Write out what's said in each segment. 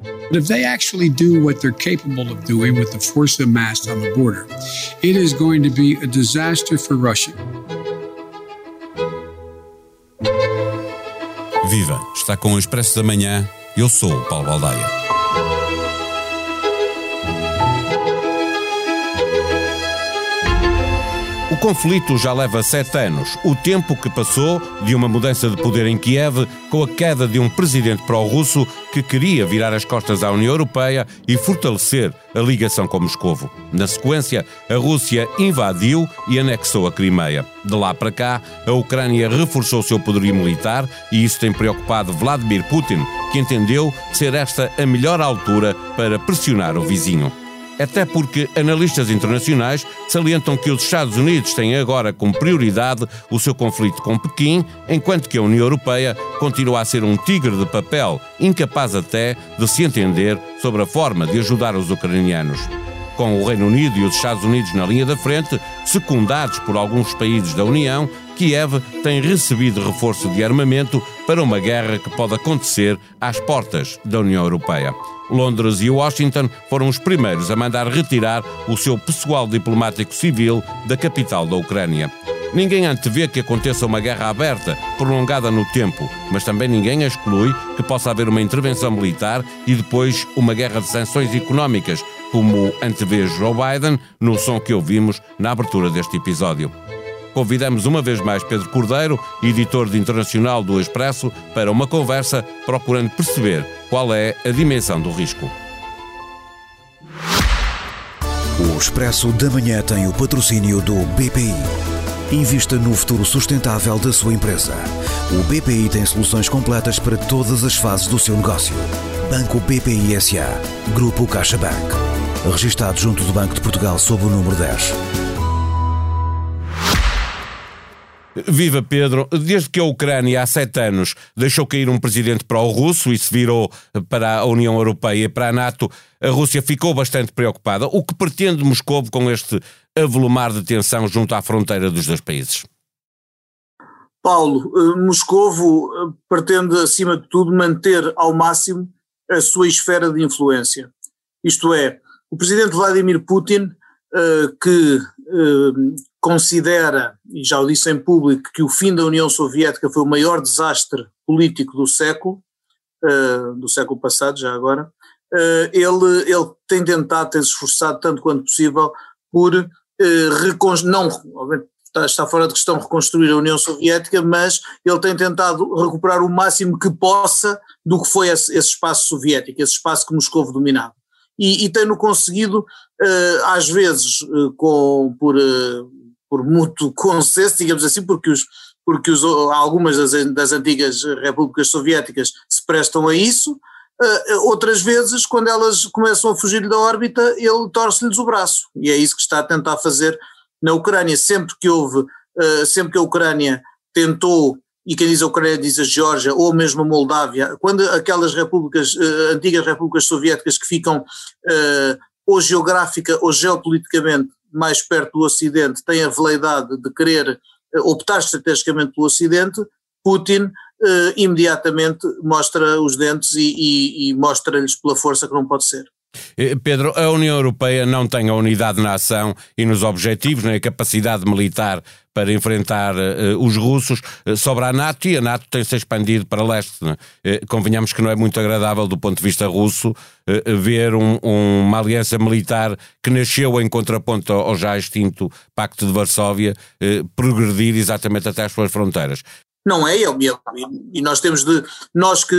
But if they actually do what they're capable of doing with the force amassed on the border, it is going to be a disaster for Russia. Viva! Está com o Expresso da Manhã. Eu sou Paulo Baldaia. Conflito já leva sete anos, o tempo que passou de uma mudança de poder em Kiev com a queda de um presidente pró-russo que queria virar as costas à União Europeia e fortalecer a ligação com Moscovo. Na sequência, a Rússia invadiu e anexou a Crimeia. De lá para cá, a Ucrânia reforçou seu poderio militar e isso tem preocupado Vladimir Putin, que entendeu ser esta a melhor altura para pressionar o vizinho até porque analistas internacionais salientam que os Estados Unidos têm agora como prioridade o seu conflito com Pequim, enquanto que a União Europeia continua a ser um tigre de papel, incapaz até de se entender sobre a forma de ajudar os ucranianos. Com o Reino Unido e os Estados Unidos na linha da frente, secundados por alguns países da União, Kiev tem recebido reforço de armamento para uma guerra que pode acontecer às portas da União Europeia. Londres e Washington foram os primeiros a mandar retirar o seu pessoal diplomático civil da capital da Ucrânia. Ninguém antevê que aconteça uma guerra aberta, prolongada no tempo, mas também ninguém exclui que possa haver uma intervenção militar e depois uma guerra de sanções económicas, como antevê Joe Biden no som que ouvimos na abertura deste episódio. Convidamos uma vez mais Pedro Cordeiro, editor de internacional do Expresso, para uma conversa procurando perceber qual é a dimensão do risco. O Expresso da Manhã tem o patrocínio do BPI. Invista no futuro sustentável da sua empresa. O BPI tem soluções completas para todas as fases do seu negócio. Banco BPI SA. Grupo CaixaBank. Registrado junto do Banco de Portugal sob o número 10. Viva Pedro, desde que a Ucrânia há sete anos deixou cair um presidente pró-russo e se virou para a União Europeia e para a NATO, a Rússia ficou bastante preocupada. O que pretende Moscou com este avolumar de tensão junto à fronteira dos dois países? Paulo, eh, Moscovo eh, pretende, acima de tudo, manter ao máximo a sua esfera de influência. Isto é, o presidente Vladimir Putin, eh, que considera, e já o disse em público, que o fim da União Soviética foi o maior desastre político do século, uh, do século passado, já agora, uh, ele, ele tem tentado, tem se esforçado tanto quanto possível por uh, não, está, está fora de questão reconstruir a União Soviética, mas ele tem tentado recuperar o máximo que possa do que foi esse, esse espaço soviético, esse espaço que Moscou dominava. E, e tem-no conseguido, às vezes, uh, com, por, uh, por mútuo consenso, digamos assim, porque, os, porque os, algumas das, das antigas repúblicas soviéticas se prestam a isso, outras vezes, quando elas começam a fugir da órbita, ele torce-lhes o braço, e é isso que está a tentar fazer na Ucrânia. Sempre que houve, sempre que a Ucrânia tentou, e quem diz a Ucrânia diz a Geórgia, ou mesmo a Moldávia, quando aquelas repúblicas, antigas repúblicas soviéticas que ficam ou geográfica ou geopoliticamente mais perto do Ocidente tem a veleidade de querer eh, optar estrategicamente pelo Ocidente, Putin eh, imediatamente mostra os dentes e, e, e mostra-lhes pela força que não pode ser. Eh, Pedro, a União Europeia não tem a unidade na ação e nos objetivos, nem a capacidade militar para enfrentar uh, os russos. Uh, sobre a NATO, e a NATO tem-se expandido para leste. Uh, convenhamos que não é muito agradável do ponto de vista russo ver um, um, uma aliança militar que nasceu em contraponto ao já extinto Pacto de Varsóvia progredir exatamente até as suas fronteiras não é ele. E nós temos de, nós que,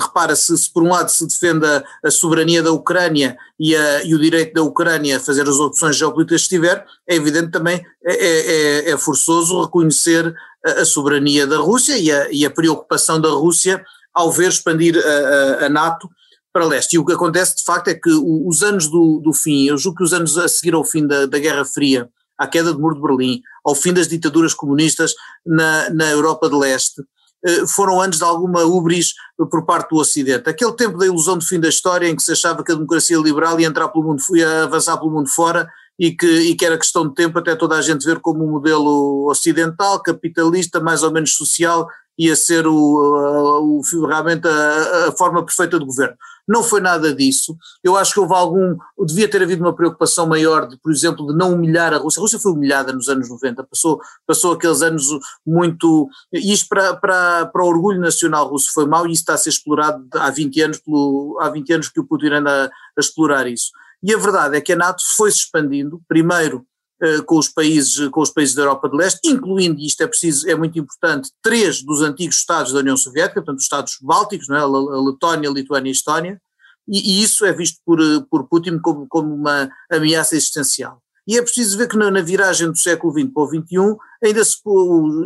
repara, se, se por um lado se defende a, a soberania da Ucrânia e, a, e, o direito da Ucrânia a fazer as opções geopolíticas que tiver, é evidente também, é, é, é, é forçoso reconhecer a, a, soberania da Rússia e a, e preocupação da Rússia ao ver expandir a, a, NATO para leste. E o que acontece de facto é que os anos do, do fim, eu julgo que os anos a seguir ao fim da, da Guerra Fria, à queda do Muro de Berlim, ao fim das ditaduras comunistas na, na Europa de Leste, eh, foram anos de alguma ubris por parte do Ocidente. Aquele tempo da ilusão do fim da história em que se achava que a democracia liberal ia entrar pelo mundo, ia avançar pelo mundo fora e que, e que era questão de tempo até toda a gente ver como um modelo ocidental, capitalista, mais ou menos social, ia ser o, o, realmente a, a, forma perfeita de governo. Não foi nada disso. Eu acho que houve algum. Devia ter havido uma preocupação maior, de, por exemplo, de não humilhar a Rússia. A Rússia foi humilhada nos anos 90, passou, passou aqueles anos muito. E isto para, para, para o orgulho nacional russo foi mau e isso está a ser explorado há 20 anos, pelo, há 20 anos que o Putin anda a explorar isso. E a verdade é que a NATO foi se expandindo, primeiro eh, com os países com os países da Europa de Leste, incluindo, isto é preciso, é muito importante, três dos antigos Estados da União Soviética, portanto os Estados Bálticos, não é? a Letónia, a Lituânia e a Estónia, e, e, isso é visto por, eh, por Putin como, como uma ameaça existencial. E é preciso ver que na, na viragem do século XX para o XXI ainda se,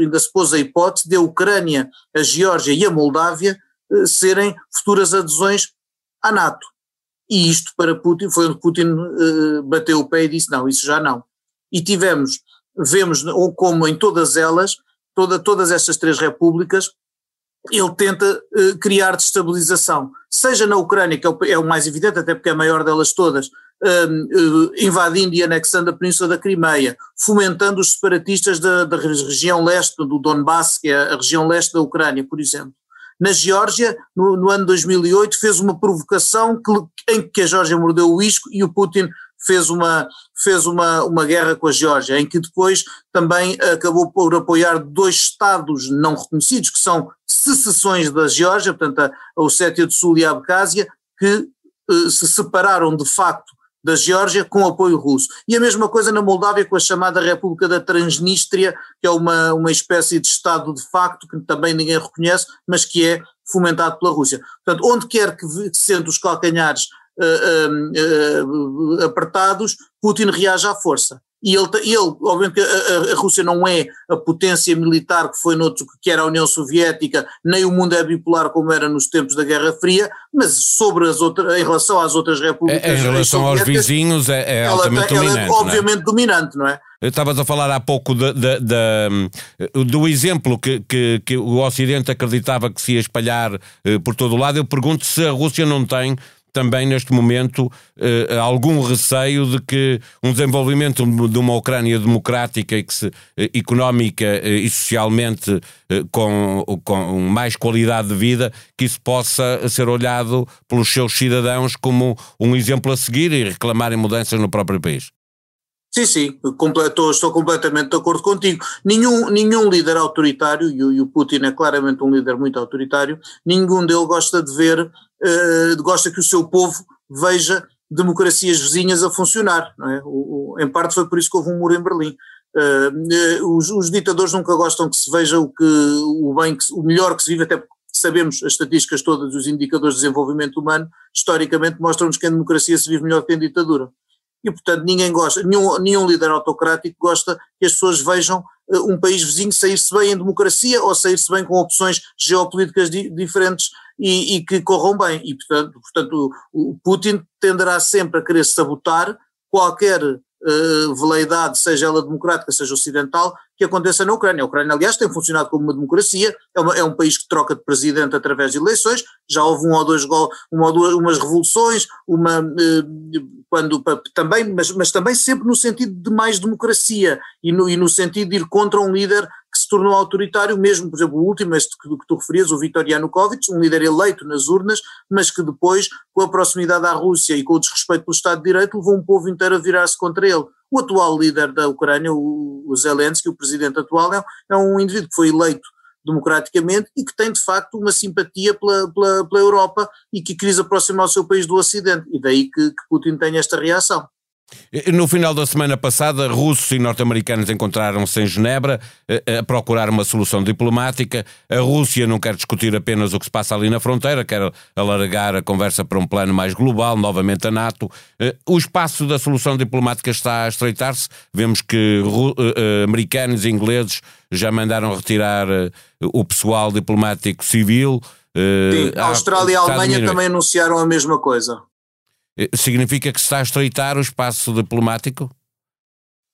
ainda se pôs a hipótese de a Ucrânia, a Geórgia e a Moldávia eh, serem futuras adesões à NATO. E isto para Putin foi onde Putin uh, bateu o pé e disse: não, isso já não. E tivemos, vemos como em todas elas, toda, todas estas três repúblicas, ele tenta uh, criar destabilização, seja na Ucrânia, que é o, é o, mais evidente, até porque é a maior delas todas, uh, invadindo e anexando a Península da Crimeia, fomentando os separatistas da, da região leste, do Donbass, que é a região leste da Ucrânia, por exemplo na Geórgia, no, no, ano 2008, fez uma provocação que, em que a Geórgia mordeu o isco e o Putin fez uma, fez uma, uma guerra com a Geórgia, em que depois também acabou por apoiar dois Estados não reconhecidos, que são secessões da Geórgia, portanto a, a Ossétia do Sul e a Abkhazia, que eh, se separaram de facto da Geórgia com apoio russo. E a mesma coisa na Moldávia com a chamada República da Transnistria, que é uma, uma espécie de Estado de facto que também ninguém reconhece, mas que é fomentado pela Rússia. Portanto, onde quer que sente os calcanhares uh, uh, apertados, Putin reage à força. E ele, ele obviamente a, a, Rússia não é a potência militar que foi noutro, que era a União Soviética, nem o mundo é bipolar como era nos tempos da Guerra Fria, mas sobre as outras, em relação às outras repúblicas. Em relação aos vizinhos é, é altamente ela, dominante. Ela é obviamente é? dominante, não é? Estavas a falar há pouco de, de, de, do exemplo que, que, que, o Ocidente acreditava que se ia espalhar eh, por todo o lado. Eu pergunto se a Rússia não tem também neste momento eh, algum receio de que um desenvolvimento de uma Ucrânia democrática e que se, eh, económica eh, e socialmente com, com mais qualidade de vida, que isso possa ser olhado pelos seus cidadãos como um exemplo a seguir e reclamarem mudanças no próprio país. Sim, sim, completo, estou completamente de acordo contigo. Nenhum, nenhum líder autoritário, e o, e o Putin é claramente um líder muito autoritário, nenhum dele gosta de ver, uh, gosta que o seu povo veja democracias vizinhas a funcionar. É? O, o, em parte foi por isso que houve um muro em Berlim. Uh, os, os, ditadores nunca gostam que se veja o, que, o, bem, o melhor que se vive, até porque sabemos as estatísticas todas, os indicadores de desenvolvimento humano, historicamente mostram-nos que em democracia se vive melhor que em ditadura e, portanto, ninguém gosta, nenhum, nenhum líder autocrático gosta que as pessoas vejam um país vizinho sair-se bem em democracia ou sair-se bem com opções geopolíticas di diferentes e, e, que corram bem. E, portanto, portanto o, o Putin tenderá sempre a querer sabotar qualquer uh, veleidade, seja ela democrática, seja ocidental, que aconteça na Ucrânia. A Ucrânia, aliás, tem funcionado como uma democracia, é, uma, é um país que troca de presidente através de eleições, já houve um ou dois uma ou duas, umas revoluções, uma, uh, quando, também, mas, mas também sempre no sentido de mais democracia e no, e no sentido de ir contra um líder que se tornou autoritário, mesmo, por exemplo, o último, este que, que tu referias, o Viktor Yanukovych, um líder eleito nas urnas, mas que depois, com a proximidade à Rússia e com o desrespeito pelo Estado de Direito, levou um povo inteiro a virar-se contra ele. O atual líder da Ucrânia, o, o Zelensky, o presidente atual, é, é um indivíduo que foi eleito democraticamente e que tem de facto uma simpatia pela, pela, pela Europa e que quis aproximar o seu país do Ocidente. E daí que, que Putin tem esta reação. No final da semana passada, russos e norte-americanos encontraram-se em Genebra a procurar uma solução diplomática. A Rússia não quer discutir apenas o que se passa ali na fronteira, quer alargar a conversa para um plano mais global, novamente a NATO. O espaço da solução diplomática está a estreitar-se. Vemos que americanos e ingleses já mandaram retirar o pessoal diplomático civil. Sim, a Austrália e a Alemanha também anunciaram a mesma coisa. Eh, significa que se está a estreitar o espaço diplomático?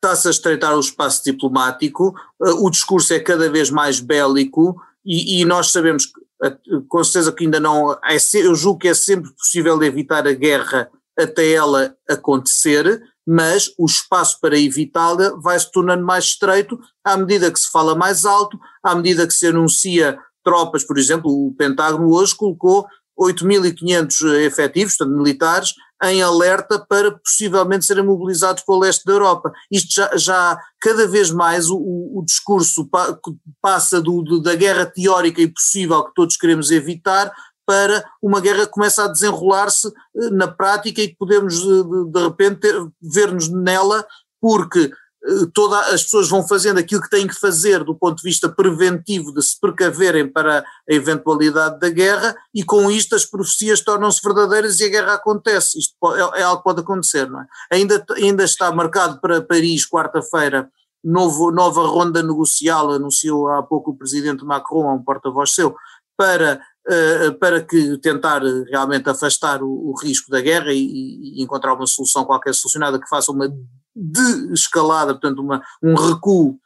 Está-se a estreitar o espaço diplomático, eh, o discurso é cada vez mais bélico e, e nós sabemos, que, eh, com certeza que ainda não, é, eu julgo que é sempre possível evitar a guerra até ela acontecer, mas o espaço para evitá-la vai se tornando mais estreito à medida que se fala mais alto, à medida que se anuncia tropas, por exemplo, o Pentágono hoje colocou 8.500 efetivos, portanto militares, em alerta para possivelmente serem mobilizados para o leste da Europa. Isto já, já cada vez mais o, o discurso pa, passa do, da guerra teórica e possível que todos queremos evitar para uma guerra que começa a desenrolar-se eh, na prática e que podemos eh, de, de repente ver-nos nela porque eh, todas as pessoas vão fazendo aquilo que têm que fazer do ponto de vista preventivo de se precaverem para a eventualidade da guerra e com isto as profecias tornam-se verdadeiras e a guerra acontece. Isto é, é algo que pode acontecer, não é? Ainda, ainda está marcado para Paris, quarta-feira, nova ronda negocial, anunciou há pouco o presidente Macron, um porta-voz seu, para para que tentar realmente afastar o, o risco da guerra e, e, encontrar uma solução qualquer solucionada que faça uma de escalada, portanto, uma, um recuo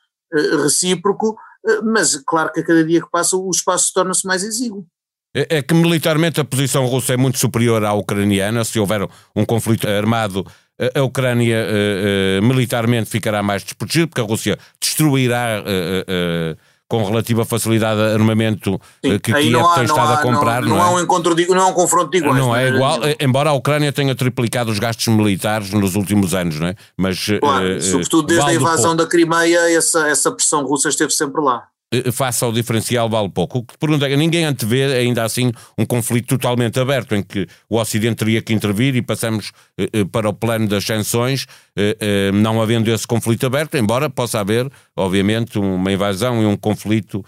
recíproco, mas claro que a cada dia que passa o espaço torna-se mais exíguo. É, é que militarmente a posição russa é muito superior à ucraniana. Se houver um conflito armado, a Ucrânia militarmente ficará mais desprotegida, porque a Rússia destruirá com relativa facilidade armamento Sim, eh, que Kiev há, tem estado há, a comprar. Não, não, não, é? um encontro de, não é um confronto de iguais. Não é, é igual, eh, embora a Ucrânia tenha triplicado os gastos militares nos últimos anos, não é? Mas, claro, uh, sobretudo desde a invasão da Crimeia, essa, essa pressão russa esteve sempre lá. Eh, face ao diferencial vale pouco. O que pergunta é ninguém antevê ainda assim um conflito totalmente aberto em que o Ocidente teria que intervir e passamos eh, eh, para o plano das sanções, não havendo esse conflito aberto, embora possa haver, obviamente, uma invasão e um conflito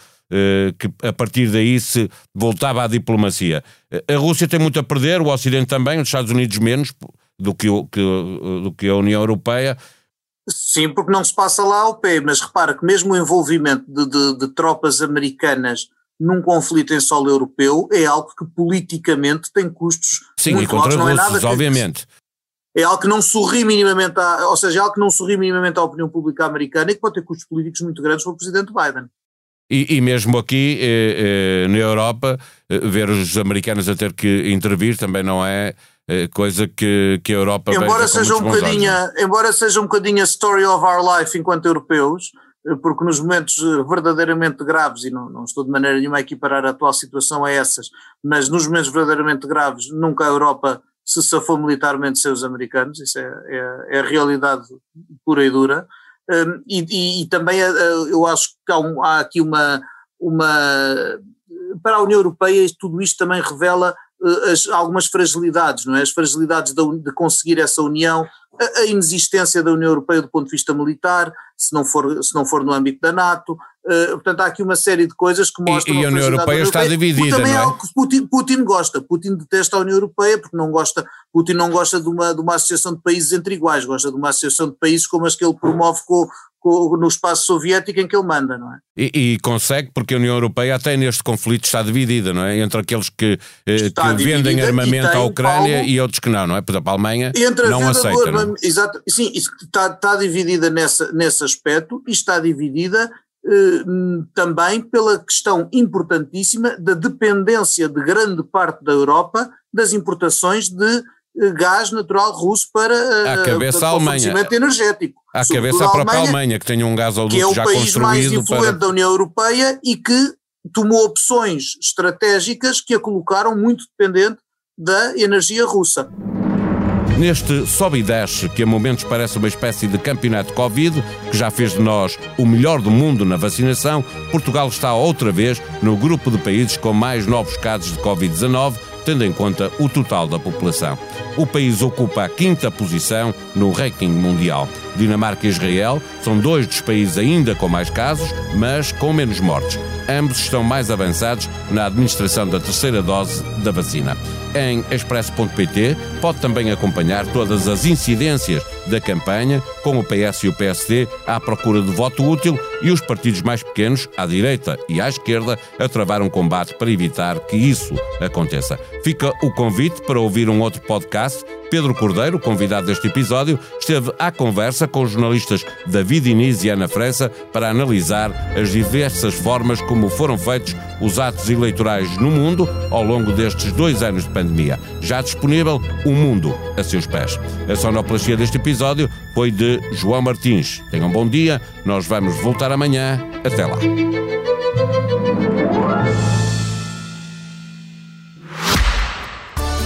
que a partir daí se voltava à diplomacia. A Rússia tem muito a perder, o Ocidente também, os Estados Unidos menos do que, que, do que a União Europeia. Sim, porque não se passa lá ao pé, mas repara que mesmo o envolvimento de, de, de tropas americanas num conflito em solo europeu é algo que politicamente tem custos Sim, muito e contra altos, não é nada que, obviamente. É algo que não sorri minimamente, à, ou seja, é algo que não sorri minimamente à opinião pública americana e que pode ter custos políticos muito grandes para o presidente Biden. E, e mesmo aqui eh, eh, na Europa, eh, ver os americanos a ter que intervir também não é coisa que, que a Europa embora seja um bocadinho embora seja um bocadinho a story of our life enquanto europeus eh, porque nos momentos eh, verdadeiramente graves, e não, não, estou de maneira nenhuma a equiparar a atual situação a essas, mas nos momentos verdadeiramente graves, nunca a Europa se safou militarmente sem os americanos, isso é, é, é a realidade pura e dura, um, e, e, e, também eu acho que há, um, há aqui uma, uma, para a União Europeia tudo isto também revela eh, as, algumas fragilidades, não é? As fragilidades de, de conseguir essa união, a, a, inexistência da União Europeia do ponto de vista militar, se não for, se não for no âmbito da NATO, uh, portanto há aqui uma série de coisas que mostram... E, e a União Europeia está dividida, também não é? algo que Putin, Putin, gosta, Putin detesta a União Europeia porque não gosta, Putin não gosta de uma, de uma associação de países entre iguais, gosta de uma associação de países como as que ele promove com, no espaço soviético em que ele manda, não é? E, e, consegue, porque a União Europeia até neste conflito está dividida, não é? Entre aqueles que, eh, que vendem armamento à Ucrânia Paulo, e outros que não, não é? Por exemplo, a Alemanha entre não a aceita. Não? É? Exato, sim, está, está dividida nessa, nesse aspecto e está dividida eh, também pela questão importantíssima da dependência de grande parte da Europa das importações de gás natural russo para, eh, cabeça para, fornecimento energético. À cabeça a própria Alemanha, Alemanha, que tem um gás já construído. Que é o país mais influente para... da União Europeia e que tomou opções estratégicas que a colocaram muito dependente da energia russa. Neste sobe e desce, que a momentos parece uma espécie de campeonato Covid, que já fez de nós o melhor do mundo na vacinação, Portugal está outra vez no grupo de países com mais novos casos de Covid-19, tendo em conta o total da população. O país ocupa a quinta posição no ranking mundial. Dinamarca e Israel são dois dos países ainda com mais casos, mas com menos mortes. Ambos estão mais avançados na administração da terceira dose da vacina. Em expresso.pt pode também acompanhar todas as incidências da campanha, com o PS e o PSD à procura de voto útil e os partidos mais pequenos, à direita e à esquerda, a travar um combate para evitar que isso aconteça. Fica o convite para ouvir um outro podcast. Pedro Cordeiro, convidado deste episódio, esteve à conversa com os jornalistas David Inês e Ana França para analisar as diversas formas como foram feitos os atos eleitorais no mundo ao longo destes dois anos de pandemia. Já disponível, o mundo a seus pés. A sonoplastia deste episódio foi de João Martins. Tenham um bom dia, nós vamos voltar amanhã. Até lá.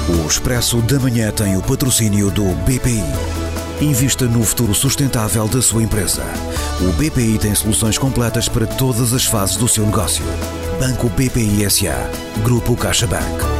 O Expresso da Manhã tem o patrocínio do BPI. Invista no futuro sustentável da sua empresa. O BPI tem soluções completas para todas as fases do seu negócio. Banco BPI SA. Grupo CaixaBank.